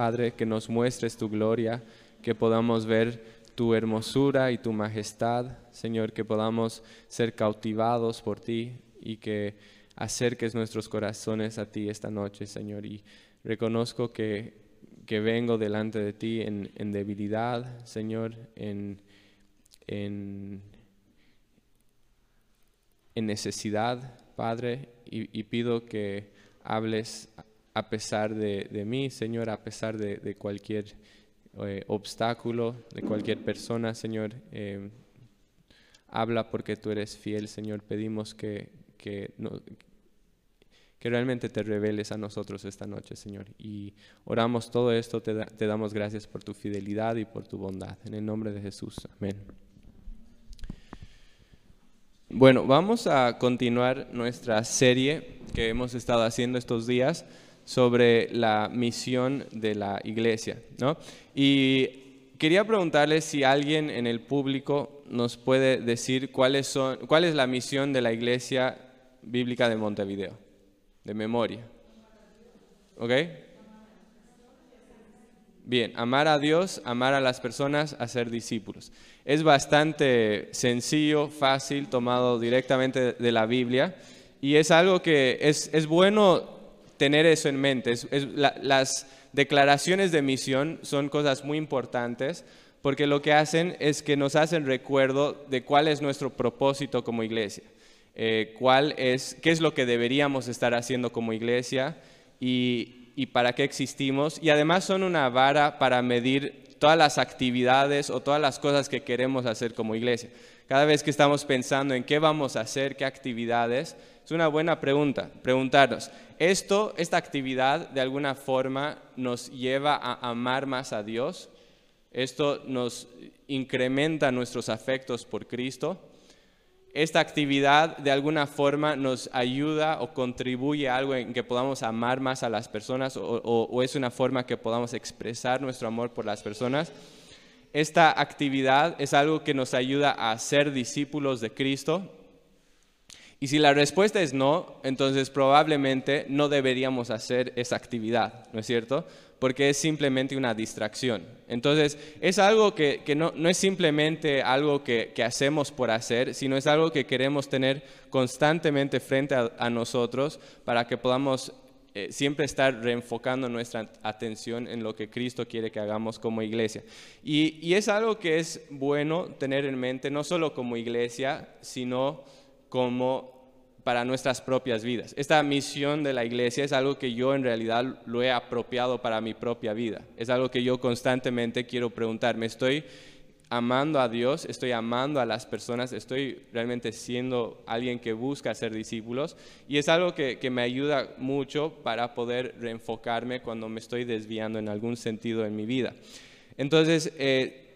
Padre, que nos muestres tu gloria, que podamos ver tu hermosura y tu majestad, Señor, que podamos ser cautivados por ti y que acerques nuestros corazones a ti esta noche, Señor. Y reconozco que, que vengo delante de ti en, en debilidad, Señor, en, en, en necesidad, Padre, y, pido que hables a pesar de, de mí, Señor, a pesar de, de cualquier eh, obstáculo, de cualquier persona, Señor. Eh, habla porque tú eres fiel, Señor. Pedimos que, que, no, que realmente te reveles a nosotros esta noche, Señor. Y oramos todo esto, te damos gracias por tu fidelidad y por tu bondad. En el nombre de Jesús. Amén. Bueno, vamos a continuar nuestra serie que hemos estado haciendo estos días sobre la misión de la iglesia. ¿no? Y quería preguntarles si alguien en el público nos puede decir cuáles son, cuál es la misión de la iglesia bíblica de Montevideo, de memoria. ¿Ok? Bien, amar a Dios, amar a las personas, hacer discípulos. Es bastante sencillo, fácil, tomado directamente de la Biblia y es algo que es, es bueno tener eso en mente. Es, es, la, las declaraciones de misión son cosas muy importantes porque lo que hacen es que nos hacen recuerdo de cuál es nuestro propósito como iglesia, eh, cuál es, qué es lo que deberíamos estar haciendo como iglesia y, y para qué existimos. Y además son una vara para medir todas las actividades o todas las cosas que queremos hacer como iglesia. Cada vez que estamos pensando en qué vamos a hacer, qué actividades, es una buena pregunta, preguntarnos, ¿esto, esta actividad de alguna forma nos lleva a amar más a Dios? ¿Esto nos incrementa nuestros afectos por Cristo? ¿Esta actividad de alguna forma nos ayuda o contribuye a algo en que podamos amar más a las personas o, o, es una forma que podamos expresar nuestro amor por las personas? Esta actividad es algo que nos ayuda a ser discípulos de Cristo, y si la respuesta es no, entonces probablemente no deberíamos hacer esa actividad, ¿no es cierto? Porque es simplemente una distracción. Entonces, es algo que, que no, no, es simplemente algo que, que, hacemos por hacer, sino es algo que queremos tener constantemente frente a, a nosotros para que podamos eh, siempre estar reenfocando nuestra atención en lo que Cristo quiere que hagamos como iglesia. Y, y es algo que es bueno tener en mente, no solo como iglesia, sino como para nuestras propias vidas. Esta misión de la iglesia es algo que yo en realidad lo he apropiado para mi propia vida. Es algo que yo constantemente quiero preguntarme. ¿Estoy amando a Dios? ¿Estoy amando a las personas? ¿Estoy realmente siendo alguien que busca ser discípulos? Y es algo que, me ayuda mucho para poder reenfocarme cuando me estoy desviando en algún sentido en mi vida. Entonces, eh,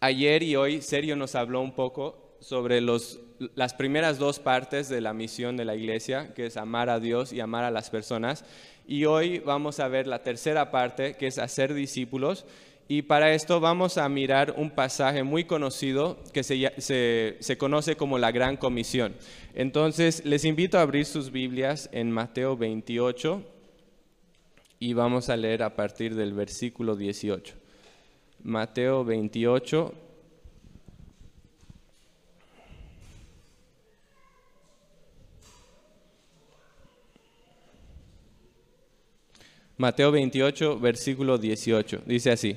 ayer y hoy Sergio nos habló un poco sobre los, las primeras dos partes de la misión de la iglesia, que es amar a Dios y amar a las personas. Y hoy vamos a ver la tercera parte, que es hacer discípulos. Y para esto vamos a mirar un pasaje muy conocido que se, se, se, conoce como la Gran Comisión. Entonces, les invito a abrir sus Biblias en Mateo 28 y vamos a leer a partir del versículo 18. Mateo 28, Mateo 28, versículo 18. Dice así.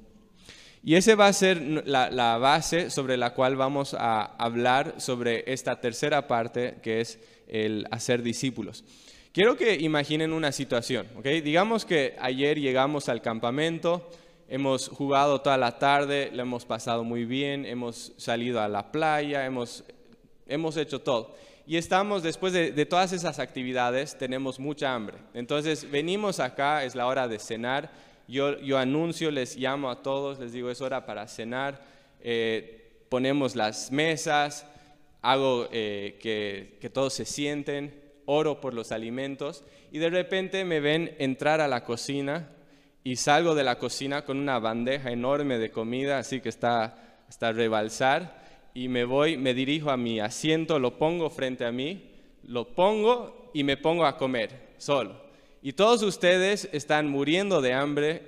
Y esa va a ser la, la, base sobre la cual vamos a hablar sobre esta tercera parte, que es el hacer discípulos. Quiero que imaginen una situación, ¿ok? Digamos que ayer llegamos al campamento, hemos jugado toda la tarde, lo hemos pasado muy bien, hemos salido a la playa, hemos, hemos hecho todo. Y estamos, después de, de todas esas actividades, tenemos mucha hambre. Entonces venimos acá, es la hora de cenar yo, anuncio, les llamo a todos, les digo, es hora para cenar. Eh, ponemos las mesas, hago eh, que, que todos se sienten, oro por los alimentos y de repente me ven entrar a la cocina y salgo de la cocina con una bandeja enorme de comida, así que está hasta rebalsar, y me voy, me dirijo a mi asiento, lo pongo frente a mí, lo pongo y me pongo a comer solo. Y todos ustedes están muriendo de hambre,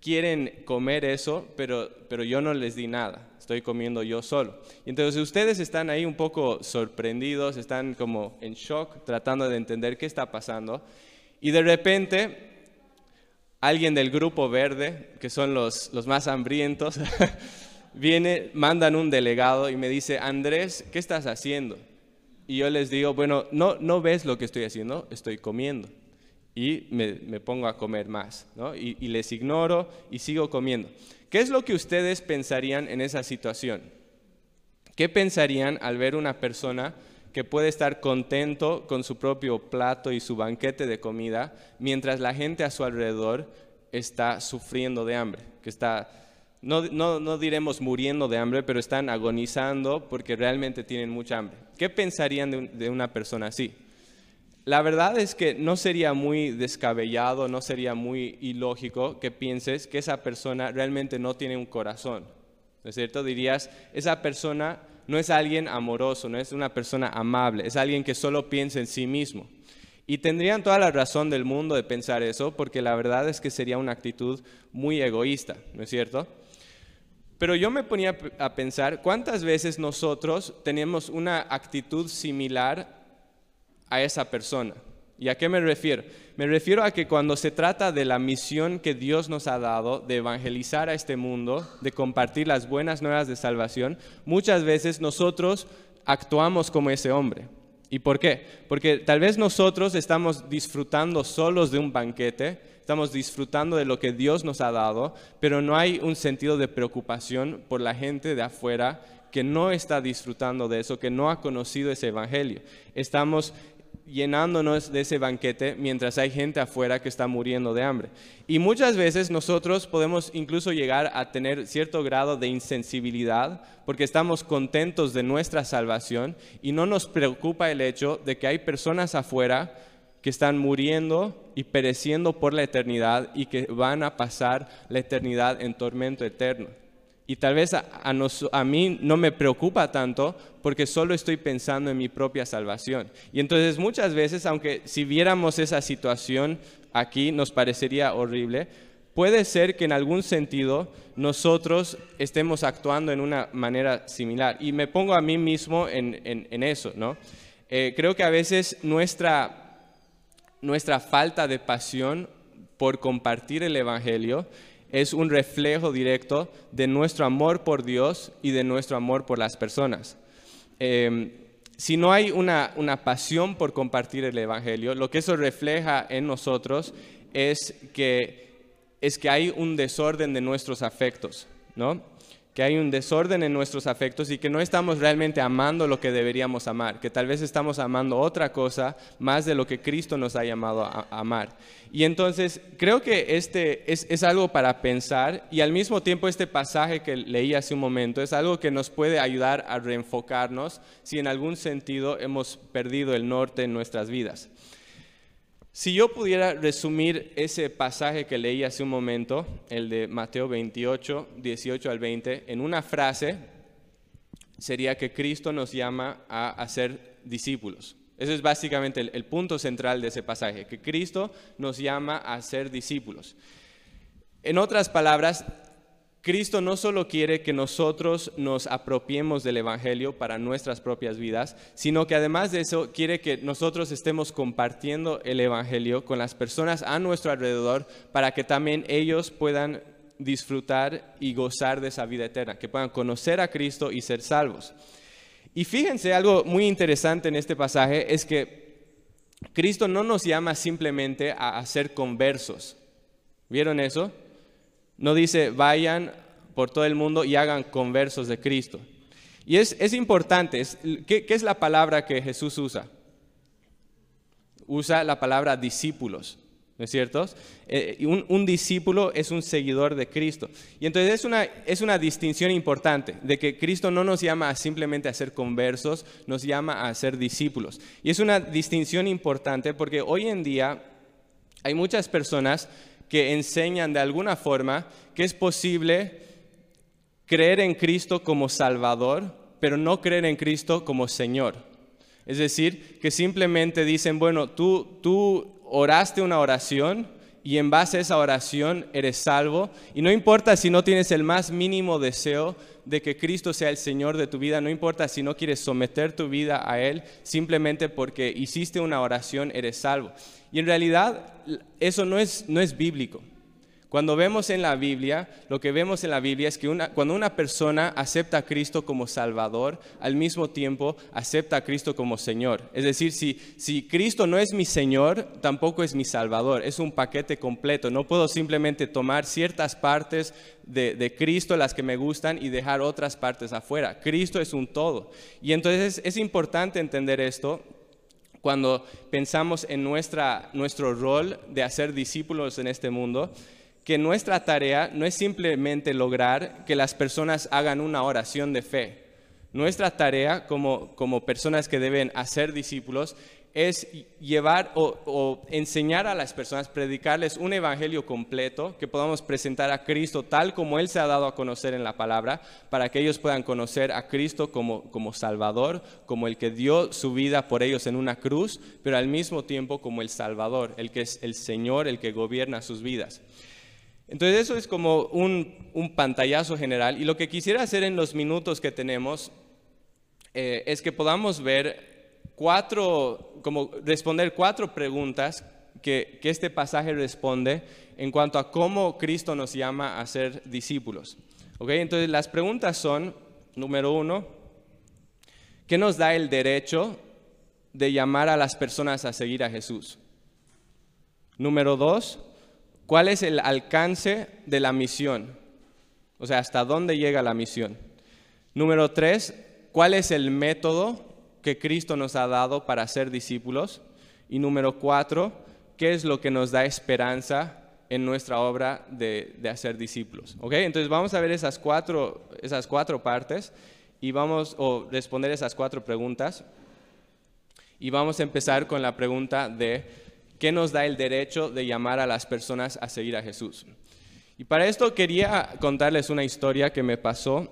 quieren comer eso, pero, pero yo no les di nada, estoy comiendo yo solo. Y entonces ustedes están ahí un poco sorprendidos, están como en shock, tratando de entender qué está pasando. Y de repente alguien del grupo verde, que son los, los más hambrientos, viene, mandan un delegado y me dice, Andrés, ¿qué estás haciendo? Y yo les digo, bueno, no, no ves lo que estoy haciendo, estoy comiendo. Y me, pongo a comer más, ¿no? y, les ignoro y sigo comiendo. ¿Qué es lo que ustedes pensarían en esa situación? ¿Qué pensarían al ver una persona que puede estar contento con su propio plato y su banquete de comida, mientras la gente a su alrededor está sufriendo de hambre, que está, no, no, diremos muriendo de hambre, pero están agonizando porque realmente tienen mucha hambre. ¿Qué pensarían de una persona así? La verdad es que no sería muy descabellado, no sería muy ilógico que pienses que esa persona realmente no tiene un corazón. ¿No es cierto? Dirías, esa persona no es alguien amoroso, no es una persona amable, es alguien que solo piensa en sí mismo. Y tendrían toda la razón del mundo de pensar eso, porque la verdad es que sería una actitud muy egoísta, ¿no es cierto? Pero yo me ponía a pensar cuántas veces nosotros tenemos una actitud similar a esa persona. ¿Y a qué me refiero? Me refiero a que cuando se trata de la misión que Dios nos ha dado de evangelizar a este mundo, de compartir las buenas nuevas de salvación, muchas veces nosotros actuamos como ese hombre. ¿Y por qué? Porque tal vez nosotros estamos disfrutando solos de un banquete, estamos disfrutando de lo que Dios nos ha dado, pero no hay un sentido de preocupación por la gente de afuera que no está disfrutando de eso, que no ha conocido ese evangelio. Estamos llenándonos de ese banquete mientras hay gente afuera que está muriendo de hambre. Y muchas veces nosotros podemos incluso llegar a tener cierto grado de insensibilidad porque estamos contentos de nuestra salvación y no nos preocupa el hecho de que hay personas afuera que están muriendo y pereciendo por la eternidad y que van a pasar la eternidad en tormento eterno. Y tal vez a, mí no me preocupa tanto porque solo estoy pensando en mi propia salvación. Y entonces muchas veces, aunque si viéramos esa situación aquí nos parecería horrible, puede ser que en algún sentido nosotros estemos actuando en una manera similar. Y me pongo a mí mismo en, eso, ¿no? Eh, creo que a veces nuestra falta de pasión por compartir el Evangelio es un reflejo directo de nuestro amor por Dios y de nuestro amor por las personas. Em, si no hay una, una, pasión por compartir el Evangelio, lo que eso refleja en nosotros es que, es que hay un desorden de nuestros afectos, ¿no? Que hay un desorden en nuestros afectos y que no estamos realmente amando lo que deberíamos amar, que tal vez estamos amando otra cosa más de lo que Cristo nos ha llamado a amar. Y entonces creo que este es, es, algo para pensar y al mismo tiempo este pasaje que leí hace un momento es algo que nos puede ayudar a reenfocarnos si en algún sentido hemos perdido el norte en nuestras vidas. Si yo pudiera resumir ese pasaje que leí hace un momento, el de Mateo 28, 18 al 20, en una frase, sería que Cristo nos llama a, hacer discípulos. Ese es básicamente el, el punto central de ese pasaje, que Cristo nos llama a ser discípulos. En otras palabras, Cristo no solo quiere que nosotros nos apropiemos del Evangelio para nuestras propias vidas, sino que además de eso quiere que nosotros estemos compartiendo el Evangelio con las personas a nuestro alrededor para que también ellos puedan disfrutar y gozar de esa vida eterna, que puedan conocer a Cristo y ser salvos. Y fíjense, algo muy interesante en este pasaje es que Cristo no nos llama simplemente a hacer conversos. ¿Vieron eso? No dice, vayan por todo el mundo y hagan conversos de Cristo. Y es, es importante, ¿qué, es la palabra que Jesús usa? Usa la palabra discípulos. ¿no es cierto? Eh, un, discípulo es un seguidor de Cristo. Y entonces es una, es una distinción importante de que Cristo no nos llama simplemente a ser conversos, nos llama a ser discípulos. Y es una distinción importante porque hoy en día hay muchas personas que enseñan de alguna forma que es posible creer en Cristo como Salvador, pero no creer en Cristo como Señor. Es decir, que simplemente dicen, bueno, tú, tú oraste una oración y en base a esa oración eres salvo. Y no importa si no tienes el más mínimo deseo de que Cristo sea el Señor de tu vida, no importa si no quieres someter tu vida a Él, simplemente porque hiciste una oración eres salvo. Y en realidad eso no es, no es bíblico. Cuando vemos en la Biblia, lo que vemos en la Biblia es que cuando una persona acepta a Cristo como Salvador, al mismo tiempo acepta a Cristo como Señor. Es decir, si, si Cristo no es mi Señor, tampoco es mi Salvador. Es un paquete completo. No puedo simplemente tomar ciertas partes de, Cristo, las que me gustan, y dejar otras partes afuera. Cristo es un todo. Y entonces es importante entender esto cuando pensamos en nuestra, nuestro rol de hacer discípulos en este mundo que nuestra tarea no es simplemente lograr que las personas hagan una oración de fe. Nuestra tarea como, como personas que deben hacer discípulos es llevar o, enseñar a las personas, predicarles un evangelio completo, que podamos presentar a Cristo tal como Él se ha dado a conocer en la palabra, para que ellos puedan conocer a Cristo como, como Salvador, como el que dio su vida por ellos en una cruz, pero al mismo tiempo como el Salvador, el que es el Señor, el que gobierna sus vidas. Entonces eso es como un, pantallazo general y lo que quisiera hacer en los minutos que tenemos eh, es que podamos ver cuatro, como responder cuatro preguntas que, este pasaje responde en cuanto a cómo Cristo nos llama a ser discípulos. Entonces las preguntas son, número uno, ¿qué nos da el derecho de llamar a las personas a seguir a Jesús? Número dos, ¿Cuál es el alcance de la misión? O sea, ¿hasta dónde llega la misión? Número tres, ¿cuál es el método que Cristo nos ha dado para ser discípulos? Y número cuatro, ¿qué es lo que nos da esperanza en nuestra obra de, hacer discípulos? ¿Ok? Entonces vamos a ver esas cuatro, esas cuatro partes y vamos a responder esas cuatro preguntas. Y vamos a empezar con la pregunta de ¿Qué nos da el derecho de llamar a las personas a seguir a Jesús? Y para esto quería contarles una historia que me pasó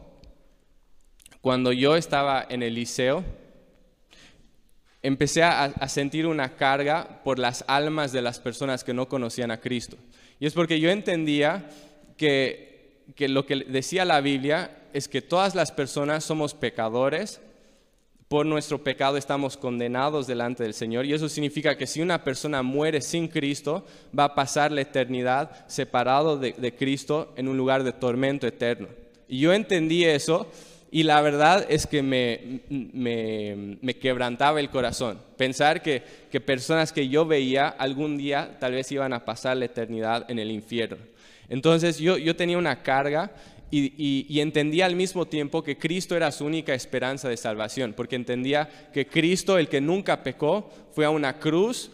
cuando yo estaba en el liceo. Empecé a, sentir una carga por las almas de las personas que no conocían a Cristo. Y es porque yo entendía que, que lo que decía la Biblia es que todas las personas somos pecadores por nuestro pecado estamos condenados delante del Señor y eso significa que si una persona muere sin Cristo, va a pasar la eternidad separado de, Cristo en un lugar de tormento eterno. Y yo entendí eso y la verdad es que me, me, quebrantaba el corazón. Pensar que, que personas que yo veía algún día tal vez iban a pasar la eternidad en el infierno. Entonces yo, yo tenía una carga y, entendía al mismo tiempo que Cristo era su única esperanza de salvación, porque entendía que Cristo, el que nunca pecó, fue a una cruz,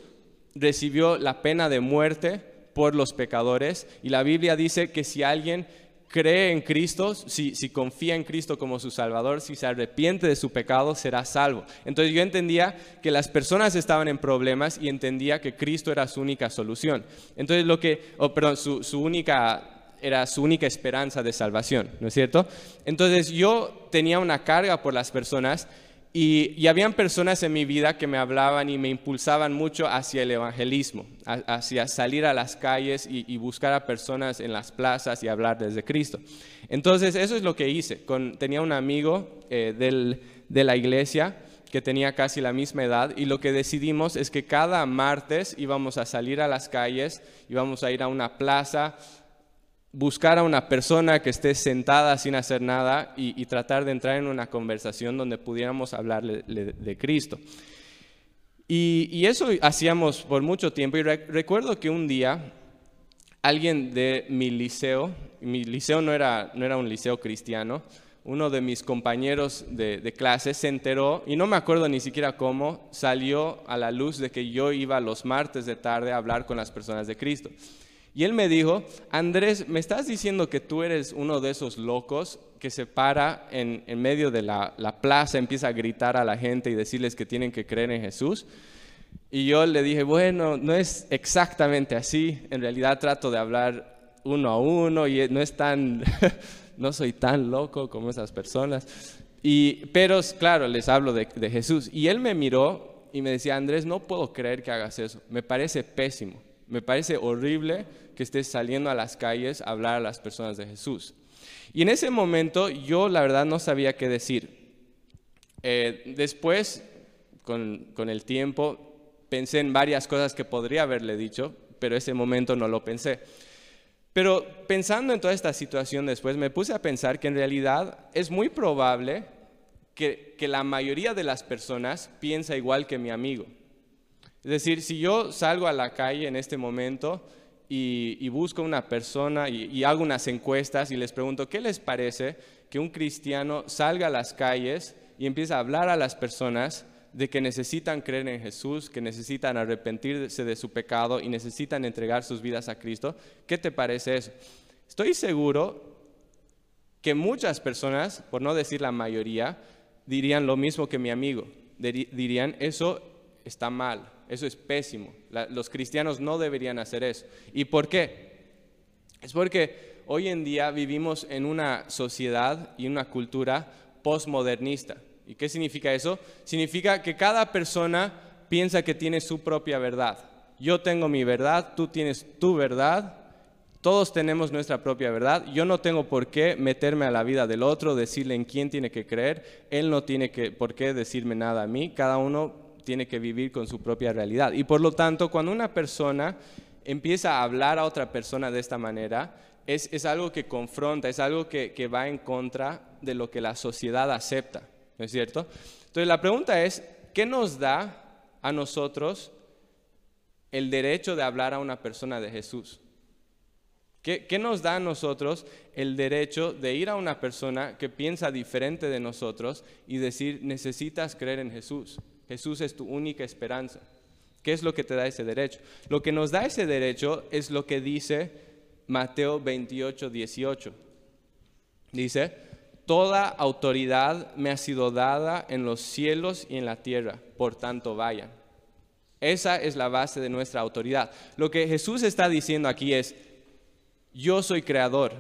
recibió la pena de muerte por los pecadores, y la Biblia dice que si alguien cree en Cristo, si, confía en Cristo como su Salvador, si se arrepiente de su pecado, será salvo. Entonces yo entendía que las personas estaban en problemas y entendía que Cristo era su única solución. Entonces lo que, oh, su única era su única esperanza de salvación, ¿no es cierto? Entonces yo tenía una carga por las personas y, y habían personas en mi vida que me hablaban y me impulsaban mucho hacia el evangelismo, hacia salir a las calles y, buscar a personas en las plazas y hablar desde Cristo. Entonces eso es lo que hice. tenía un amigo eh, de la iglesia que tenía casi la misma edad y lo que decidimos es que cada martes íbamos a salir a las calles, íbamos a ir a una plaza buscar a una persona que esté sentada sin hacer nada y, tratar de entrar en una conversación donde pudiéramos hablarle de, Cristo. Y, eso hacíamos por mucho tiempo y recuerdo que un día alguien de mi liceo, mi liceo no era, no era un liceo cristiano, uno de mis compañeros de, de, clase se enteró, y no me acuerdo ni siquiera cómo, salió a la luz de que yo iba los martes de tarde a hablar con las personas de Cristo. Y él me dijo, Andrés, ¿me estás diciendo que tú eres uno de esos locos que se para en, en medio de la, la, plaza, empieza a gritar a la gente y decirles que tienen que creer en Jesús? Y yo le dije, bueno, no es exactamente así, en realidad trato de hablar uno a uno y no es tan, no soy tan loco como esas personas. Y, pero claro, les hablo de, de Jesús. Y él me miró y me decía, Andrés, no puedo creer que hagas eso, me parece pésimo, me parece horrible que estés saliendo a las calles a hablar a las personas de Jesús. Y en ese momento yo la verdad no sabía qué decir. Eh, después, con, con el tiempo, pensé en varias cosas que podría haberle dicho, pero ese momento no lo pensé. Pero pensando en toda esta situación después, me puse a pensar que en realidad es muy probable que, que, la mayoría de las personas piensa igual que mi amigo. Es decir, si yo salgo a la calle en este momento y, y busco una persona y, y hago unas encuestas y les pregunto, ¿qué les parece que un cristiano salga a las calles y empiece a hablar a las personas de que necesitan creer en Jesús, que necesitan arrepentirse de su pecado y necesitan entregar sus vidas a Cristo. ¿Qué te parece eso? Estoy seguro que muchas personas, por no decir la mayoría, dirían lo mismo que mi amigo. Dirían, eso está mal, eso es pésimo. los cristianos no deberían hacer eso. ¿Y por qué? Es porque hoy en día vivimos en una sociedad y una cultura postmodernista. ¿Y qué significa eso? Significa que cada persona piensa que tiene su propia verdad. Yo tengo mi verdad, tú tienes tu verdad, todos tenemos nuestra propia verdad. Yo no tengo por qué meterme a la vida del otro, decirle en quién tiene que creer. Él no tiene que, por qué decirme nada a mí. Cada uno tiene que vivir con su propia realidad. Y por lo tanto, cuando una persona empieza a hablar a otra persona de esta manera, es, es algo que confronta, es algo que, que va en contra de lo que la sociedad acepta. ¿No es cierto? Entonces la pregunta es, ¿qué nos da a nosotros el derecho de hablar a una persona de Jesús? ¿Qué, ¿Qué, nos da a nosotros el derecho de ir a una persona que piensa diferente de nosotros y decir, necesitas creer en Jesús? Jesús es tu única esperanza. ¿Qué es lo que te da ese derecho? Lo que nos da ese derecho es lo que dice Mateo 28, 18. Dice, toda autoridad me ha sido dada en los cielos y en la tierra, por tanto vayan. Esa es la base de nuestra autoridad. Lo que Jesús está diciendo aquí es, yo soy creador.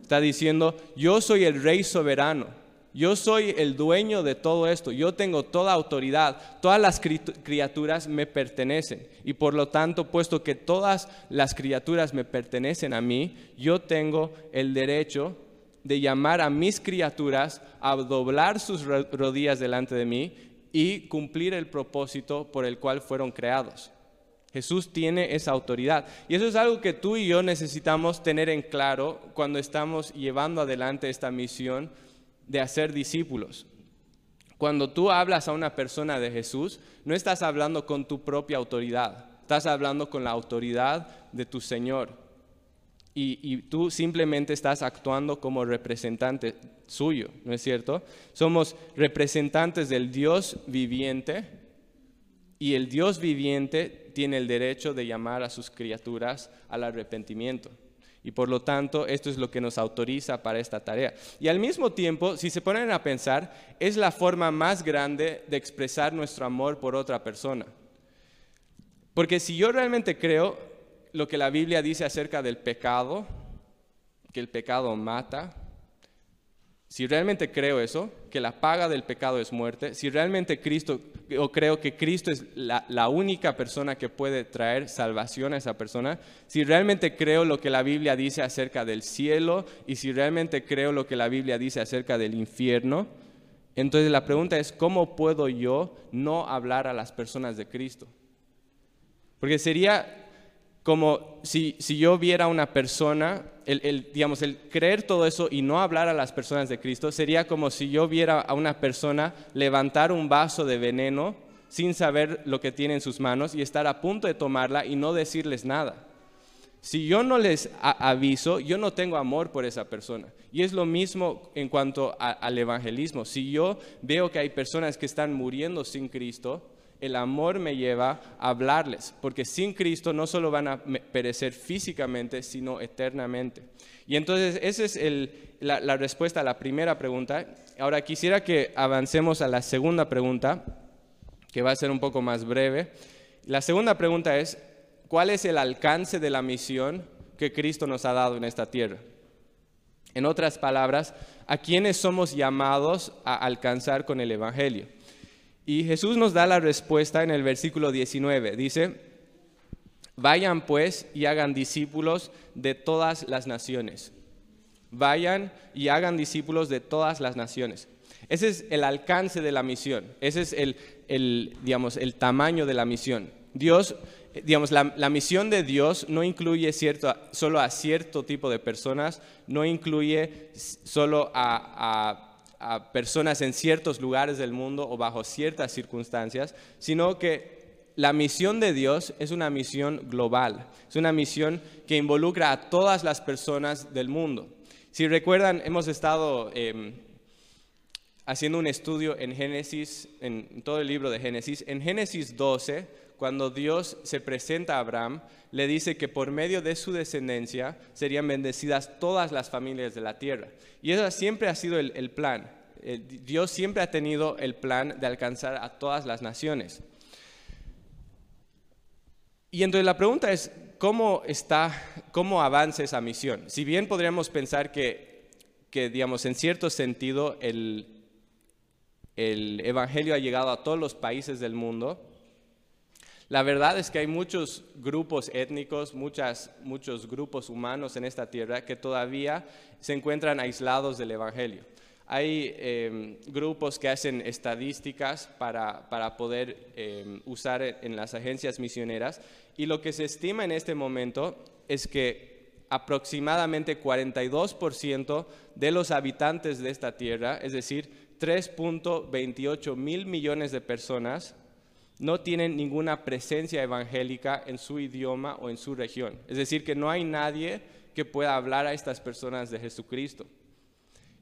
Está diciendo, yo soy el rey soberano. Yo soy el dueño de todo esto, yo tengo toda autoridad, todas las criaturas me pertenecen y por lo tanto, puesto que todas las criaturas me pertenecen a mí, yo tengo el derecho de llamar a mis criaturas a doblar sus rodillas delante de mí y cumplir el propósito por el cual fueron creados. Jesús tiene esa autoridad. Y eso es algo que tú y yo necesitamos tener en claro cuando estamos llevando adelante esta misión de hacer discípulos. Cuando tú hablas a una persona de Jesús, no estás hablando con tu propia autoridad, estás hablando con la autoridad de tu Señor. Y, y, tú simplemente estás actuando como representante suyo, ¿no es cierto? Somos representantes del Dios viviente y el Dios viviente tiene el derecho de llamar a sus criaturas al arrepentimiento. Y por lo tanto, esto es lo que nos autoriza para esta tarea. Y al mismo tiempo, si se ponen a pensar, es la forma más grande de expresar nuestro amor por otra persona. Porque si yo realmente creo lo que la Biblia dice acerca del pecado, que el pecado mata, si realmente creo eso, que la paga del pecado es muerte, si realmente Cristo, o creo que Cristo es la, la, única persona que puede traer salvación a esa persona, si realmente creo lo que la Biblia dice acerca del cielo y si realmente creo lo que la Biblia dice acerca del infierno, entonces la pregunta es, ¿cómo puedo yo no hablar a las personas de Cristo? Porque sería como si, si yo viera a una persona, el, el, digamos, el creer todo eso y no hablar a las personas de Cristo, sería como si yo viera a una persona levantar un vaso de veneno sin saber lo que tiene en sus manos y estar a punto de tomarla y no decirles nada. Si yo no les aviso, yo no tengo amor por esa persona. Y es lo mismo en cuanto al evangelismo. Si yo veo que hay personas que están muriendo sin Cristo, el amor me lleva a hablarles, porque sin Cristo no solo van a perecer físicamente, sino eternamente. Y entonces esa es la respuesta a la primera pregunta. Ahora quisiera que avancemos a la segunda pregunta, que va a ser un poco más breve. La segunda pregunta es, cuál es el alcance de la misión que Cristo nos ha dado en esta tierra. En otras palabras, a quienes somos llamados a alcanzar con el Evangelio. Y Jesús nos da la respuesta en el versículo 19. Dice, vayan pues y hagan discípulos de todas las naciones. Vayan y hagan discípulos de todas las naciones. Ese es el alcance de la misión. Ese es el, digamos, el tamaño de la misión. Dios digamos, la, misión de Dios no incluye cierto, solo a cierto tipo de personas, no incluye solo a, personas en ciertos lugares del mundo o bajo ciertas circunstancias, sino que la misión de Dios es una misión global, es una misión que involucra a todas las personas del mundo. Si recuerdan, hemos estado em, haciendo un estudio en Génesis, en todo el libro de Génesis. En Génesis 12, cuando Dios se presenta a Abraham, le dice que por medio de su descendencia serían bendecidas todas las familias de la tierra. Y eso siempre ha sido el, plan. Dios siempre ha tenido el plan de alcanzar a todas las naciones. Y entonces la pregunta es, ¿cómo está, cómo avanza esa misión? Si bien podríamos pensar que, que digamos, en cierto sentido el, el Evangelio ha llegado a todos los países del mundo, la verdad es que hay muchos grupos étnicos, muchas, muchos grupos humanos en esta tierra que todavía se encuentran aislados del Evangelio. Hay em, grupos que hacen estadísticas para, para poder em, usar en las agencias misioneras y lo que se estima en este momento es que aproximadamente 42% de los habitantes de esta tierra, es decir, 3.28 mil millones de personas, no tienen ninguna presencia evangélica en su idioma o en su región. Es decir, que no hay nadie que pueda hablar a estas personas de Jesucristo.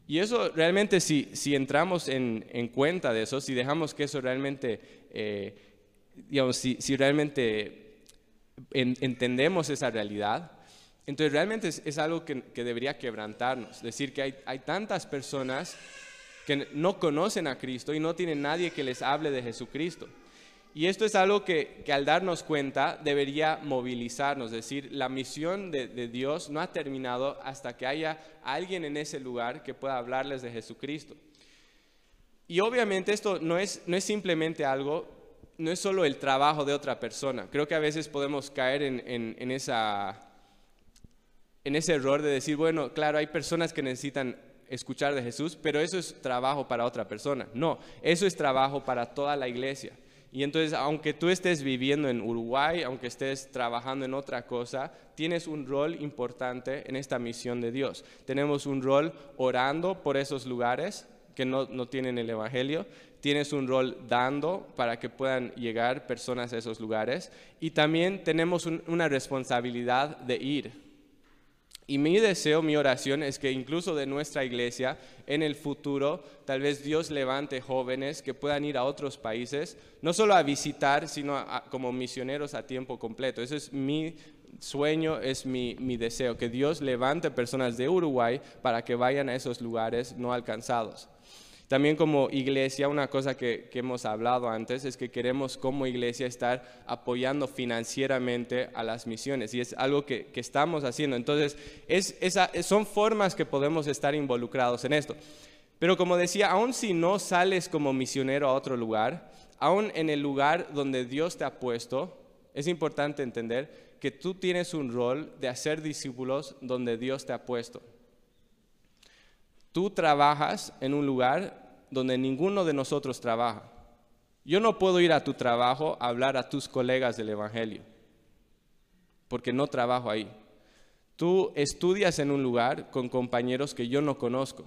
Y eso realmente, si, si entramos en, cuenta de eso, si dejamos que eso realmente, eh, digamos, si, realmente entendemos esa realidad, entonces realmente es, algo que, debería quebrantarnos. Es decir, que hay, hay tantas personas que no conocen a Cristo y no tienen nadie que les hable de Jesucristo. Y esto es algo que, al darnos cuenta debería movilizarnos, es decir, la misión de, Dios no ha terminado hasta que haya alguien en ese lugar que pueda hablarles de Jesucristo. Y obviamente esto no es, no es simplemente algo, no es solo el trabajo de otra persona. Creo que a veces podemos caer en, esa, en ese error de decir, bueno, claro, hay personas que necesitan escuchar de Jesús, pero eso es trabajo para otra persona. No, eso es trabajo para toda la iglesia. Y entonces, aunque tú estés viviendo en Uruguay, aunque estés trabajando en otra cosa, tienes un rol importante en esta misión de Dios. Tenemos un rol orando por esos lugares que no, tienen el Evangelio. Tienes un rol dando para que puedan llegar personas a esos lugares. Y también tenemos una responsabilidad de ir y mi deseo, mi oración es que incluso de nuestra iglesia, en el futuro, tal vez Dios levante jóvenes que puedan ir a otros países, no solo a visitar, sino como misioneros a tiempo completo. Ese es mi sueño, es mi, mi deseo, que Dios levante personas de Uruguay para que vayan a esos lugares no alcanzados. También como iglesia, una cosa que, hemos hablado antes es que queremos como iglesia estar apoyando financieramente a las misiones y es algo que, estamos haciendo. Entonces, es, son formas que podemos estar involucrados en esto. Pero como decía, aun si no sales como misionero a otro lugar, aún en el lugar donde Dios te ha puesto, es importante entender que tú tienes un rol de hacer discípulos donde Dios te ha puesto. Tú trabajas en un lugar donde ninguno de nosotros trabaja. Yo no puedo ir a tu trabajo a hablar a tus colegas del Evangelio, porque no trabajo ahí. Tú estudias en un lugar con compañeros que yo no conozco.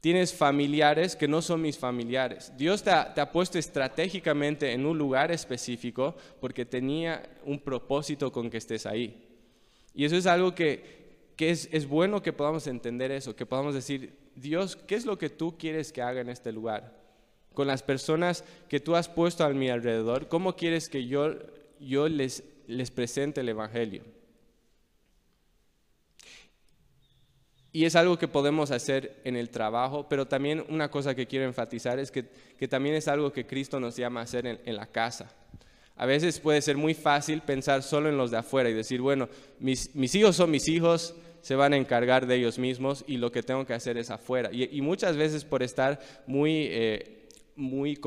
Tienes familiares que no son mis familiares. Dios te ha, te ha, puesto estratégicamente en un lugar específico porque tenía un propósito con que estés ahí. Y eso es algo que, es, es bueno que podamos entender eso, que podamos decir, Dios, ¿qué es lo que tú quieres que haga en este lugar? Con las personas que tú has puesto a mi alrededor, ¿cómo quieres que yo, yo les, les presente el Evangelio? Y es algo que podemos hacer en el trabajo, pero también una cosa que quiero enfatizar es que, también es algo que Cristo nos llama a hacer en, la casa. A veces puede ser muy fácil pensar solo en los de afuera y decir, bueno, mis, hijos son mis hijos, se van a encargar de ellos mismos y lo que tengo que hacer es afuera. Y, muchas veces por estar muy eh, muy,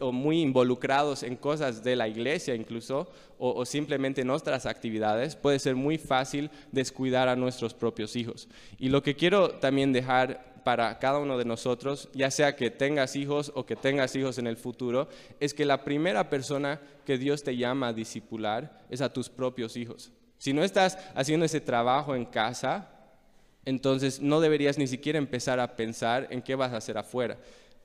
o muy involucrados en cosas de la iglesia incluso, o, simplemente en otras actividades, puede ser muy fácil descuidar a nuestros propios hijos. Y lo que quiero también dejar para cada uno de nosotros, ya sea que tengas hijos o que tengas hijos en el futuro, es que la primera persona que Dios te llama a discipular es a tus propios hijos. Si no estás haciendo ese trabajo en casa, entonces no deberías ni siquiera empezar a pensar en qué vas a hacer afuera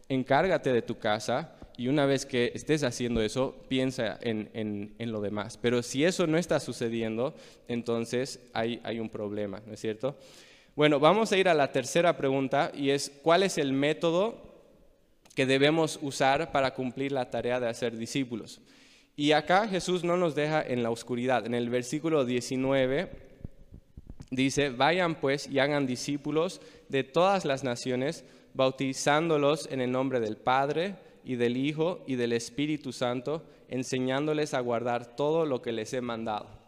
encárgate de tu casa y una vez que estés haciendo eso, piensa en, lo demás. Pero si eso no está sucediendo, entonces hay, hay un problema, ¿no es cierto? Bueno, vamos a ir a la tercera pregunta y es, ¿cuál es el método que debemos usar para cumplir la tarea de hacer discípulos? Y acá Jesús no nos deja en la oscuridad. En el versículo 19 dice, vayan pues y hagan discípulos de todas las naciones, bautizándolos en el nombre del Padre y del Hijo y del Espíritu Santo, enseñándoles a guardar todo lo que les he mandado.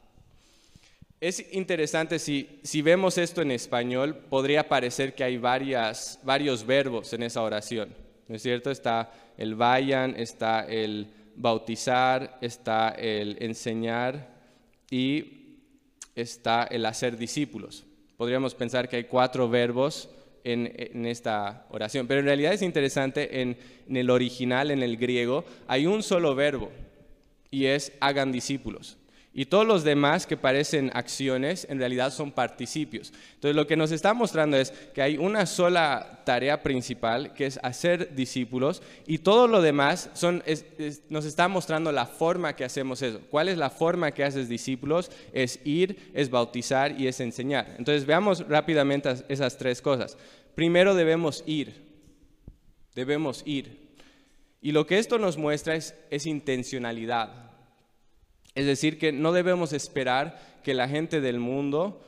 Es interesante, si, si vemos esto en español, podría parecer que hay varias, varios verbos en esa oración. ¿No es cierto? Está el vayan, está el bautizar, está el enseñar y está el hacer discípulos. Podríamos pensar que hay cuatro verbos en, esta oración. Pero en realidad es interesante, en, en el original, en el griego, hay un solo verbo y es hagan discípulos. Y todos los demás que parecen acciones en realidad son participios. Entonces lo que nos está mostrando es que hay una sola tarea principal que es hacer discípulos y todo lo demás son, nos está mostrando la forma que hacemos eso. ¿Cuál es la forma que haces discípulos? Es ir, es bautizar y es enseñar. Entonces veamos rápidamente esas tres cosas. Primero debemos ir, debemos ir. Y lo que esto nos muestra es, es intencionalidad. Es decir, que no debemos esperar que la gente del mundo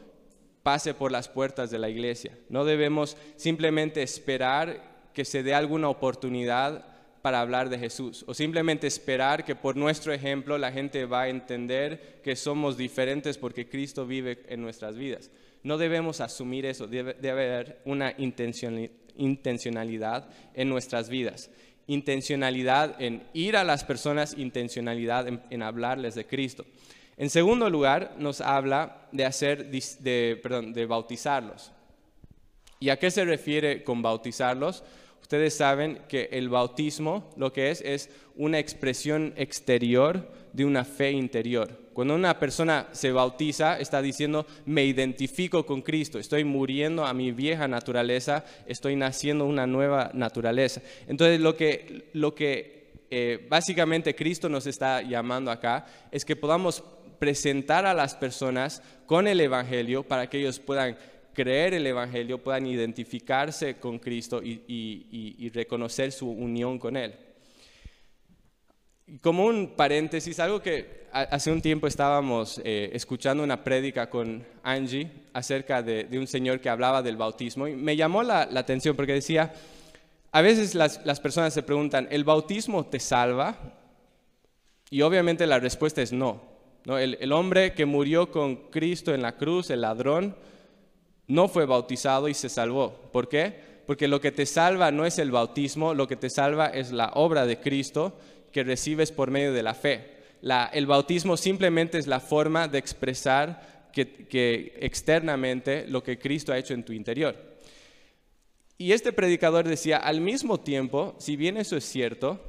pase por las puertas de la iglesia. No debemos simplemente esperar que se dé alguna oportunidad para hablar de Jesús o simplemente esperar que por nuestro ejemplo la gente va a entender que somos diferentes porque Cristo vive en nuestras vidas. No debemos asumir eso, debe, haber una intencionalidad en nuestras vidas intencionalidad en ir a las personas, intencionalidad en, hablarles de Cristo. En segundo lugar, nos habla de hacer, de, perdón, de bautizarlos. ¿Y a qué se refiere con bautizarlos? Ustedes saben que el bautismo lo que es es una expresión exterior de una fe interior. Cuando una persona se bautiza, está diciendo, me identifico con Cristo, estoy muriendo a mi vieja naturaleza, estoy naciendo una nueva naturaleza. Entonces, lo que, lo que eh, básicamente Cristo nos está llamando acá es que podamos presentar a las personas con el Evangelio para que ellos puedan creer el Evangelio, puedan identificarse con Cristo y reconocer su unión con Él como un paréntesis, algo que hace un tiempo estábamos eh, escuchando una prédica con Angie acerca de, un señor que hablaba del bautismo y me llamó la, atención porque decía, a veces las, personas se preguntan, ¿el bautismo te salva? Y obviamente la respuesta es no. ¿no? El, el hombre que murió con Cristo en la cruz, el ladrón, no fue bautizado y se salvó. ¿Por qué? Porque lo que te salva no es el bautismo, lo que te salva es la obra de Cristo que recibes por medio de la fe. el bautismo simplemente es la forma de expresar que, externamente lo que Cristo ha hecho en tu interior. Y este predicador decía, al mismo tiempo, si bien eso es cierto,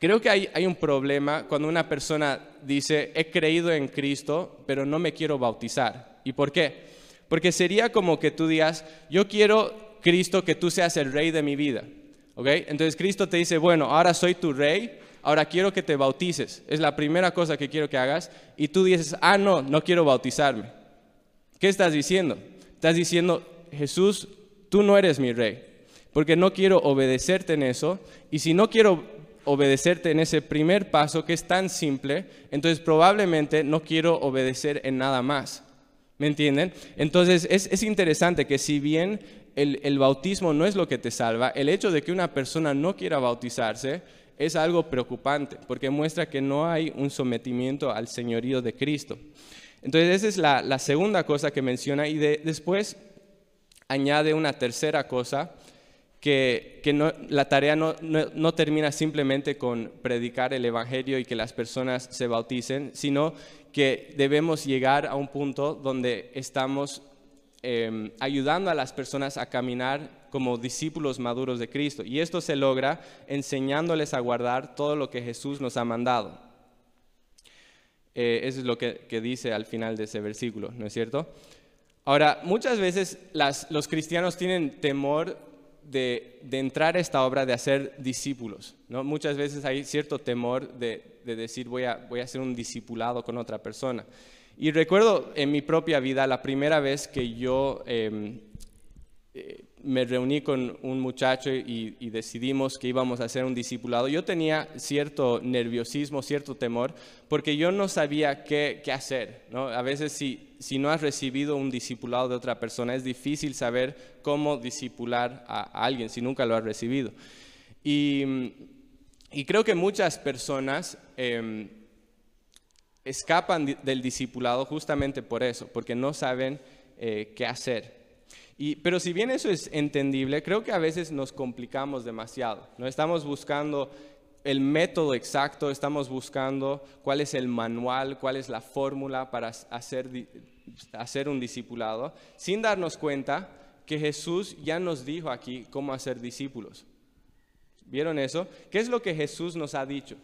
creo que hay, hay un problema cuando una persona dice, he creído en Cristo, pero no me quiero bautizar. ¿Y por qué? Porque sería como que tú digas, yo quiero, Cristo, que tú seas el rey de mi vida. Entonces Cristo te dice, bueno, ahora soy tu rey, ahora quiero que te bautices. Es la primera cosa que quiero que hagas. Y tú dices, ah, no, no quiero bautizarme. ¿Qué estás diciendo? Estás diciendo, Jesús, tú no eres mi rey, porque no quiero obedecerte en eso, y si no quiero obedecerte en ese primer paso que es tan simple, entonces probablemente no quiero obedecer en nada más. ¿Me entienden? Entonces es, interesante que si bien el, bautismo no es lo que te salva, el hecho de que una persona no quiera bautizarse es algo preocupante, porque muestra que no hay un sometimiento al señorío de Cristo. Entonces esa es la, segunda cosa que menciona y después añade una tercera cosa, que, la tarea no, termina simplemente con predicar el Evangelio y que las personas se bauticen, sino que debemos llegar a un punto donde estamos em, ayudando a las personas a caminar como discípulos maduros de Cristo. Y esto se logra enseñándoles a guardar todo lo que Jesús nos ha mandado. Eh, eso es lo que, dice al final de ese versículo, ¿no es cierto? Ahora, muchas veces los cristianos tienen temor de, entrar a esta obra de hacer discípulos. ¿no? Muchas veces hay cierto temor de, decir voy a, voy a ser un discipulado con otra persona. Y recuerdo en mi propia vida la primera vez que yo em, eh, me reuní con un muchacho y, decidimos que íbamos a hacer un discipulado, yo tenía cierto nerviosismo, cierto temor, porque yo no sabía qué, hacer. A veces si, si, no has recibido un discipulado de otra persona, es difícil saber cómo discipular a, alguien si nunca lo has recibido. Y, creo que muchas personas em, escapan del discipulado justamente por eso, porque no saben eh, qué hacer pero si bien eso es entendible, creo que a veces nos complicamos demasiado. ¿no? Estamos buscando el método exacto, estamos buscando cuál es el manual, cuál es la fórmula para hacer, hacer un discipulado, sin darnos cuenta que Jesús ya nos dijo aquí cómo hacer discípulos. ¿Vieron eso? ¿Qué es lo que Jesús nos ha dicho?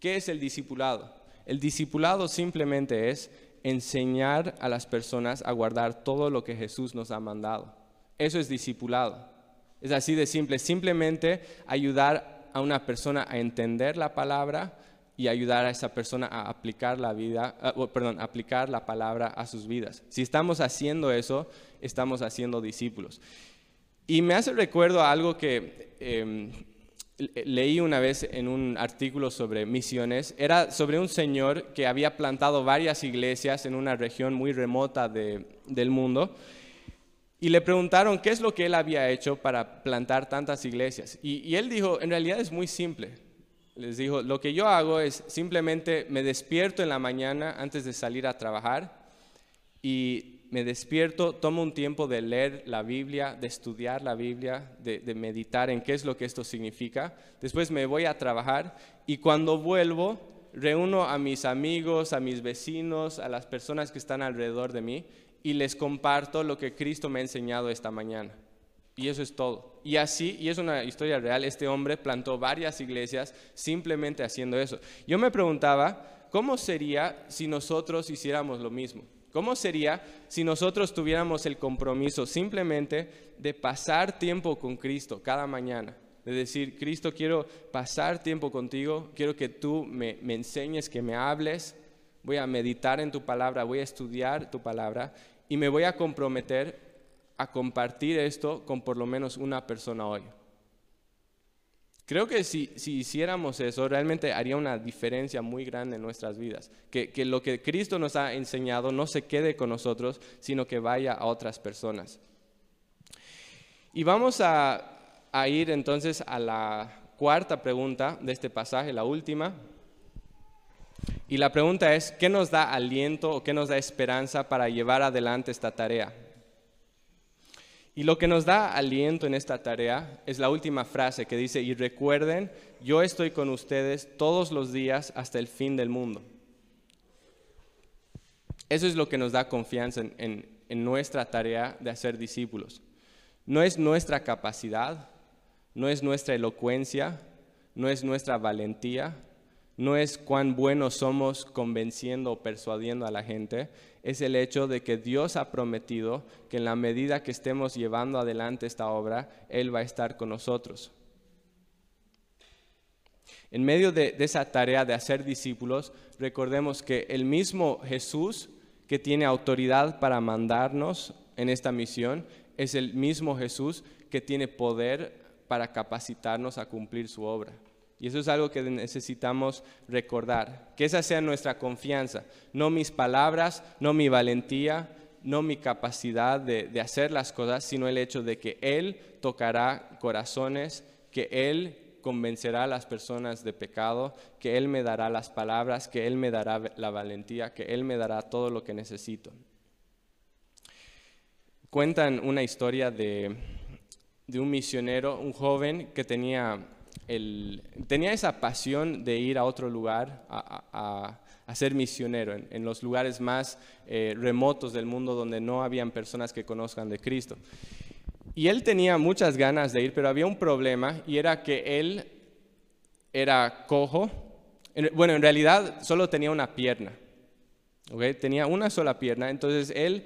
¿Qué es el discipulado? El discipulado simplemente es enseñar a las personas a guardar todo lo que Jesús nos ha mandado. Eso es discipulado. Es así de simple. Simplemente ayudar a una persona a entender la palabra y ayudar a esa persona a aplicar la vida, ah, perdón, aplicar la palabra a sus vidas. Si estamos haciendo eso, estamos haciendo discípulos. Y me hace recuerdo algo que em, leí una vez en un artículo sobre misiones, era sobre un señor que había plantado varias iglesias en una región muy remota del mundo y le preguntaron qué es lo que él había hecho para plantar tantas iglesias. Y, y él dijo, en realidad es muy simple. Les dijo, lo que yo hago es simplemente me despierto en la mañana antes de salir a trabajar y me despierto, tomo un tiempo de leer la Biblia, de estudiar la Biblia, de, meditar en qué es lo que esto significa. Después me voy a trabajar y cuando vuelvo reúno a mis amigos, a mis vecinos, a las personas que están alrededor de mí y les comparto lo que Cristo me ha enseñado esta mañana. Y eso es todo. Y así, y es una historia real, este hombre plantó varias iglesias simplemente haciendo eso. Yo me preguntaba, ¿cómo sería si nosotros hiciéramos lo mismo? ¿Cómo sería si nosotros tuviéramos el compromiso simplemente de pasar tiempo con Cristo cada mañana? De decir, Cristo, quiero pasar tiempo contigo, quiero que tú me, enseñes, que me hables, voy a meditar en tu palabra, voy a estudiar tu palabra y me voy a comprometer a compartir esto con por lo menos una persona hoy. Creo que si, hiciéramos eso, realmente haría una diferencia muy grande en nuestras vidas. Que, lo que Cristo nos ha enseñado no se quede con nosotros, sino que vaya a otras personas. Y vamos a, a ir entonces a la cuarta pregunta de este pasaje, la última. Y la pregunta es, ¿qué nos da aliento o qué nos da esperanza para llevar adelante esta tarea? Y lo que nos da aliento en esta tarea es la última frase que dice, y recuerden, yo estoy con ustedes todos los días hasta el fin del mundo. Eso es lo que nos da confianza en, nuestra tarea de hacer discípulos. No es nuestra capacidad, no es nuestra elocuencia, no es nuestra valentía, no es cuán buenos somos convenciendo o persuadiendo a la gente, es el hecho de que Dios ha prometido que en la medida que estemos llevando adelante esta obra, Él va a estar con nosotros. En medio de, esa tarea de hacer discípulos, recordemos que el mismo Jesús que tiene autoridad para mandarnos en esta misión es el mismo Jesús que tiene poder para capacitarnos a cumplir su obra. Y eso es algo que necesitamos recordar, que esa sea nuestra confianza, no mis palabras, no mi valentía, no mi capacidad de, de, hacer las cosas, sino el hecho de que Él tocará corazones, que Él convencerá a las personas de pecado, que Él me dará las palabras, que Él me dará la valentía, que Él me dará todo lo que necesito. Cuentan una historia de, de un misionero, un joven que tenía tenía esa pasión de ir a otro lugar a, ser misionero, en, los lugares más eh, remotos del mundo donde no habían personas que conozcan de Cristo. Y él tenía muchas ganas de ir, pero había un problema y era que él era cojo. Bueno, en realidad solo tenía una pierna. Tenía una sola pierna. Entonces él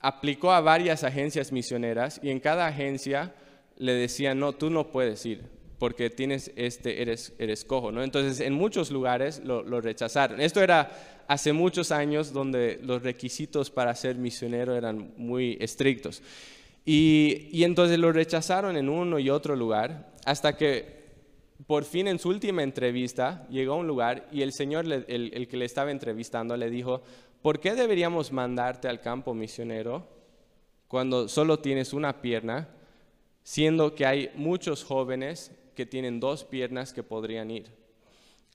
aplicó a varias agencias misioneras y en cada agencia le decían, no, tú no puedes ir porque tienes este, eres, eres cojo, ¿no? Entonces, en muchos lugares lo, rechazaron. Esto era hace muchos años donde los requisitos para ser misionero eran muy estrictos. Y, y entonces lo rechazaron en uno y otro lugar, hasta que por fin en su última entrevista llegó a un lugar y el señor, el, el que le estaba entrevistando, le dijo, ¿por qué deberíamos mandarte al campo misionero cuando solo tienes una pierna, siendo que hay muchos jóvenes que tienen dos piernas que podrían ir.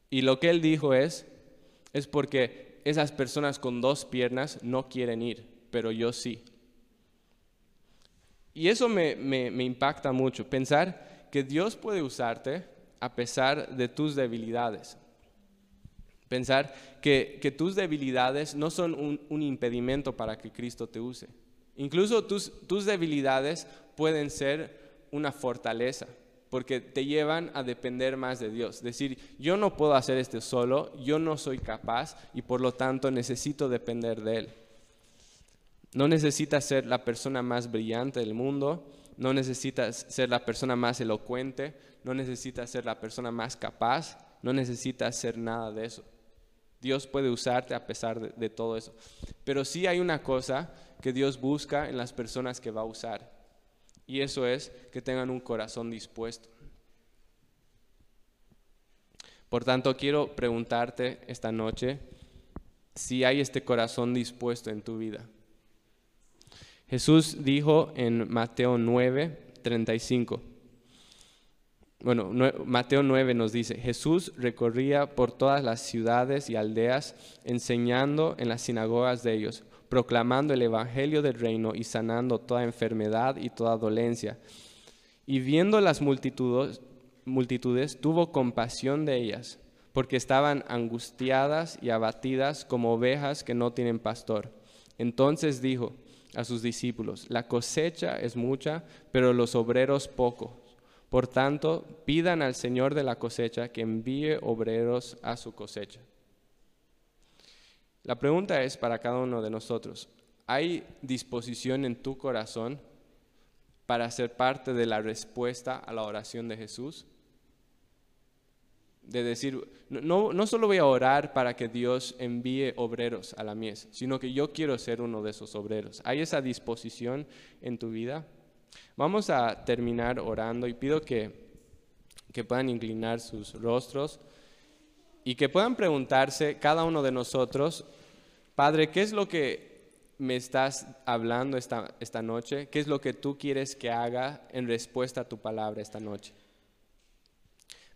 Y lo que él dijo es, es porque esas personas con dos piernas no quieren ir, pero yo sí. Y eso me, me, impacta mucho, pensar que Dios puede usarte a pesar de tus debilidades. Pensar que, que tus debilidades no son un, un, impedimento para que Cristo te use. Incluso tus, tus debilidades pueden ser una fortaleza porque te llevan a depender más de Dios. Decir, yo no puedo hacer esto solo, yo no soy capaz y por lo tanto necesito depender de Él. No necesitas ser la persona más brillante del mundo, no necesitas ser la persona más elocuente, no necesitas ser la persona más capaz, no necesitas ser nada de eso. Dios puede usarte a pesar de, de todo eso. Pero sí hay una cosa que Dios busca en las personas que va a usar y eso es que tengan un corazón dispuesto. Por tanto, quiero preguntarte esta noche si hay este corazón dispuesto en tu vida. Jesús dijo en Mateo 9, 35. Bueno, Mateo 9 nos dice, Jesús recorría por todas las ciudades y aldeas enseñando en las sinagogas de ellos proclamando el Evangelio del reino y sanando toda enfermedad y toda dolencia. Y viendo las multitudes, multitudes, tuvo compasión de ellas, porque estaban angustiadas y abatidas como ovejas que no tienen pastor. Entonces dijo a sus discípulos, la cosecha es mucha, pero los obreros pocos. Por tanto, pidan al Señor de la cosecha que envíe obreros a su cosecha. La pregunta es para cada uno de nosotros, ¿hay disposición en tu corazón para ser parte de la respuesta a la oración de Jesús? De decir, no, no solo voy a orar para que Dios envíe obreros a la mies, sino que yo quiero ser uno de esos obreros. ¿Hay esa disposición en tu vida? Vamos a terminar orando y pido que, que puedan inclinar sus rostros y que puedan preguntarse cada uno de nosotros, Padre, ¿qué es lo que me estás hablando esta, esta noche? ¿Qué es lo que tú quieres que haga en respuesta a tu palabra esta noche?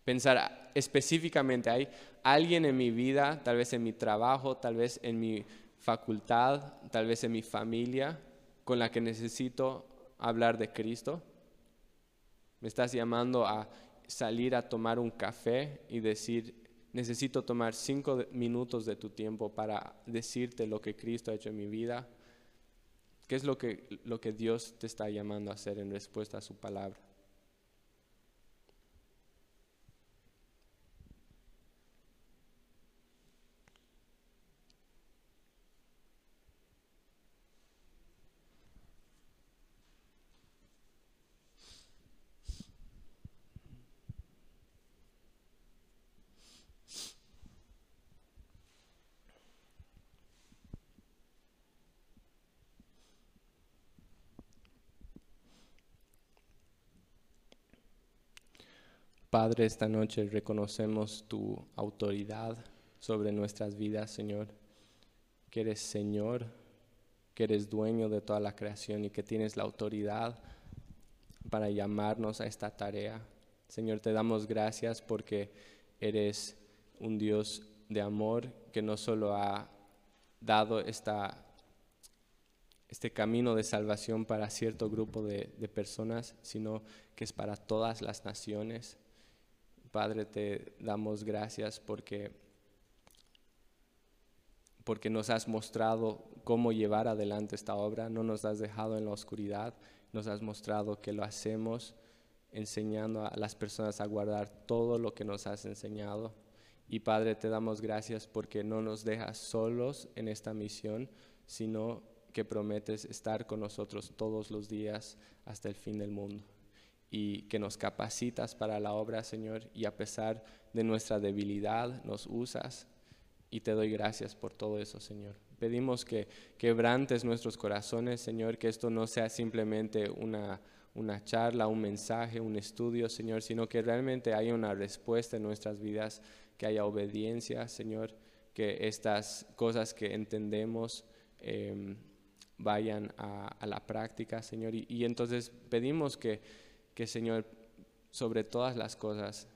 Pensar específicamente, ¿hay alguien en mi vida, tal vez en mi trabajo, tal vez en mi facultad, tal vez en mi familia, con la que necesito hablar de Cristo? ¿Me estás llamando a salir a tomar un café y decir, necesito tomar cinco minutos de tu tiempo para decirte lo que Cristo ha hecho en mi vida. ¿Qué es lo que, lo que Dios te está llamando a hacer en respuesta a su palabra? Padre, esta noche reconocemos tu autoridad sobre nuestras vidas, Señor, que eres Señor, que eres dueño de toda la creación y que tienes la autoridad para llamarnos a esta tarea. Señor, te damos gracias porque eres un Dios de amor que no solo ha dado esta, este camino de salvación para cierto grupo de, de personas, sino que es para todas las naciones. Padre, te damos gracias porque, porque nos has mostrado cómo llevar adelante esta obra, no nos has dejado en la oscuridad, nos has mostrado que lo hacemos enseñando a las personas a guardar todo lo que nos has enseñado. Y Padre, te damos gracias porque no nos dejas solos en esta misión, sino que prometes estar con nosotros todos los días hasta el fin del mundo. Y que nos capacitas para la obra, Señor, y a pesar de nuestra debilidad, nos usas. Y te doy gracias por todo eso, Señor. Pedimos que quebrantes nuestros corazones, Señor, que esto no sea simplemente una, una charla, un mensaje, un estudio, Señor, sino que realmente haya una respuesta en nuestras vidas que haya obediencia, Señor, que estas cosas que entendemos em, vayan a, la práctica, Señor. Y, entonces pedimos que, que, Señor, sobre todas las cosas,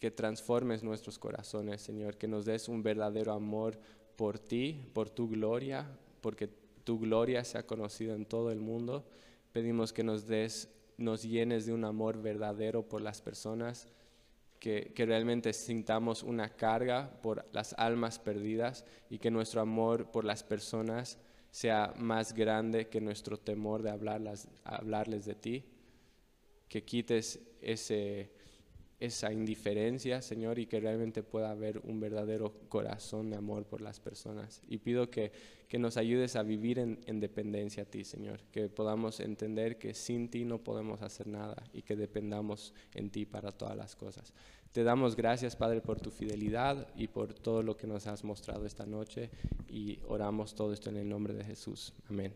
que transformes nuestros corazones, Señor, que nos des un verdadero amor por ti, por tu gloria, porque tu gloria sea conocida en todo el mundo. Pedimos que nos des, nos llenes de un amor verdadero por las personas, que, realmente sintamos una carga por las almas perdidas y que nuestro amor por las personas sea más grande que nuestro temor de hablarlas, hablarles de ti, que quites ese, esa indiferencia, Señor, y que realmente pueda haber un verdadero corazón de amor por las personas. Y pido que, que nos ayudes a vivir en, en, dependencia a ti, Señor, que podamos entender que sin ti no podemos hacer nada y que dependamos en ti para todas las cosas. Te damos gracias, Padre, por tu fidelidad y por todo lo que nos has mostrado esta noche y oramos todo esto en el nombre de Jesús. Amén.